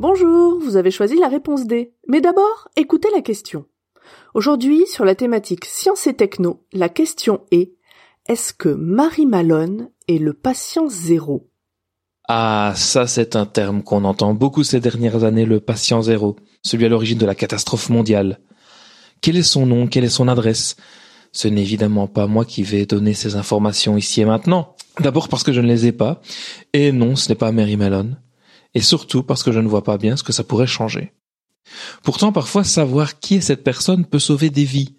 Bonjour, vous avez choisi la réponse D. Mais d'abord, écoutez la question. Aujourd'hui, sur la thématique science et techno, la question est est-ce que Marie Malone est le patient zéro? Ah, ça c'est un terme qu'on entend beaucoup ces dernières années, le patient zéro, celui à l'origine de la catastrophe mondiale. Quel est son nom? Quelle est son adresse? Ce n'est évidemment pas moi qui vais donner ces informations ici et maintenant. D'abord parce que je ne les ai pas, et non, ce n'est pas Mary Malone, et surtout parce que je ne vois pas bien ce que ça pourrait changer. Pourtant, parfois, savoir qui est cette personne peut sauver des vies,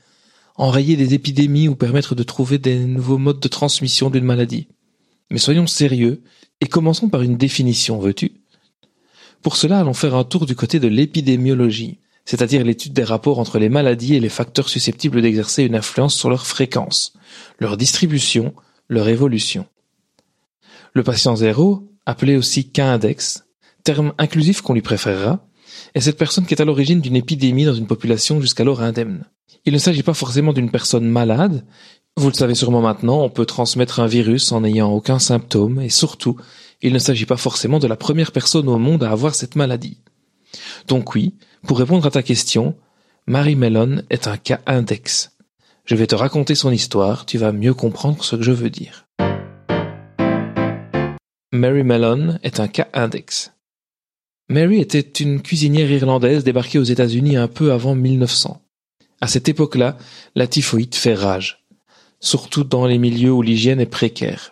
enrayer des épidémies ou permettre de trouver des nouveaux modes de transmission d'une maladie. Mais soyons sérieux et commençons par une définition, veux-tu? Pour cela, allons faire un tour du côté de l'épidémiologie, c'est-à-dire l'étude des rapports entre les maladies et les facteurs susceptibles d'exercer une influence sur leur fréquence, leur distribution, leur évolution. Le patient zéro, appelé aussi K-index, terme inclusif qu'on lui préférera, est cette personne qui est à l'origine d'une épidémie dans une population jusqu'alors indemne. Il ne s'agit pas forcément d'une personne malade, vous le savez sûrement maintenant, on peut transmettre un virus en n'ayant aucun symptôme, et surtout, il ne s'agit pas forcément de la première personne au monde à avoir cette maladie. Donc oui, pour répondre à ta question, Marie Mellon est un cas index. Je vais te raconter son histoire, tu vas mieux comprendre ce que je veux dire. Mary Mellon est un cas index. Mary était une cuisinière irlandaise débarquée aux États-Unis un peu avant 1900. À cette époque-là, la typhoïde fait rage, surtout dans les milieux où l'hygiène est précaire.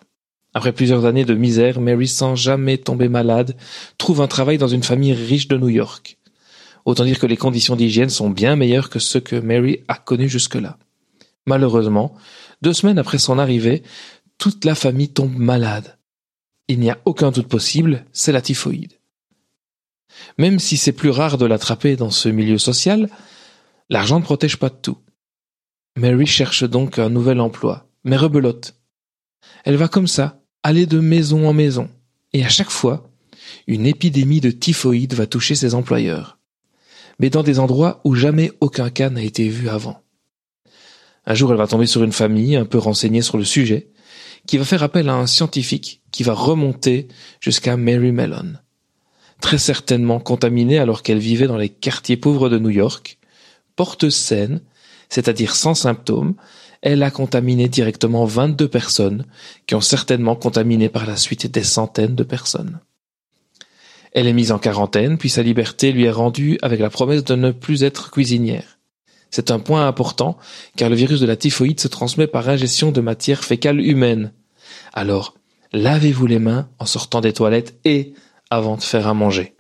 Après plusieurs années de misère, Mary, sans jamais tomber malade, trouve un travail dans une famille riche de New York. Autant dire que les conditions d'hygiène sont bien meilleures que ce que Mary a connu jusque-là. Malheureusement, deux semaines après son arrivée, toute la famille tombe malade. Il n'y a aucun doute possible, c'est la typhoïde. Même si c'est plus rare de l'attraper dans ce milieu social, l'argent ne protège pas de tout. Mary cherche donc un nouvel emploi, mais rebelote. Elle va comme ça, aller de maison en maison, et à chaque fois, une épidémie de typhoïde va toucher ses employeurs, mais dans des endroits où jamais aucun cas n'a été vu avant. Un jour, elle va tomber sur une famille un peu renseignée sur le sujet, qui va faire appel à un scientifique qui va remonter jusqu'à Mary Mellon. Très certainement contaminée alors qu'elle vivait dans les quartiers pauvres de New York, porte saine, c'est-à-dire sans symptômes, elle a contaminé directement 22 personnes qui ont certainement contaminé par la suite des centaines de personnes. Elle est mise en quarantaine, puis sa liberté lui est rendue avec la promesse de ne plus être cuisinière. C'est un point important, car le virus de la typhoïde se transmet par ingestion de matière fécale humaine. Alors, lavez-vous les mains en sortant des toilettes et avant de faire à manger.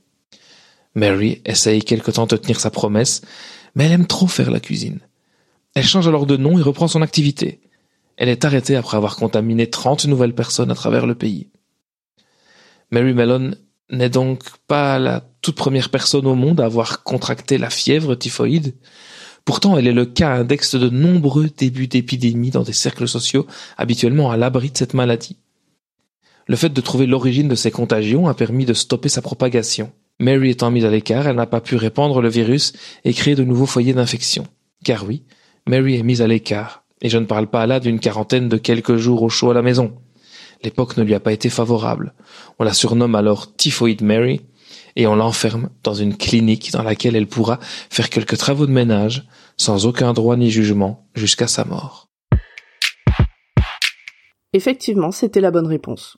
Mary essaye quelque temps de tenir sa promesse, mais elle aime trop faire la cuisine. Elle change alors de nom et reprend son activité. Elle est arrêtée après avoir contaminé trente nouvelles personnes à travers le pays. Mary Mellon n'est donc pas la toute première personne au monde à avoir contracté la fièvre typhoïde. Pourtant, elle est le cas index de nombreux débuts d'épidémie dans des cercles sociaux habituellement à l'abri de cette maladie. Le fait de trouver l'origine de ces contagions a permis de stopper sa propagation. Mary étant mise à l'écart, elle n'a pas pu répandre le virus et créer de nouveaux foyers d'infection. Car oui, Mary est mise à l'écart. Et je ne parle pas là d'une quarantaine de quelques jours au chaud à la maison. L'époque ne lui a pas été favorable. On la surnomme alors Typhoid Mary et on l'enferme dans une clinique dans laquelle elle pourra faire quelques travaux de ménage sans aucun droit ni jugement jusqu'à sa mort. Effectivement, c'était la bonne réponse.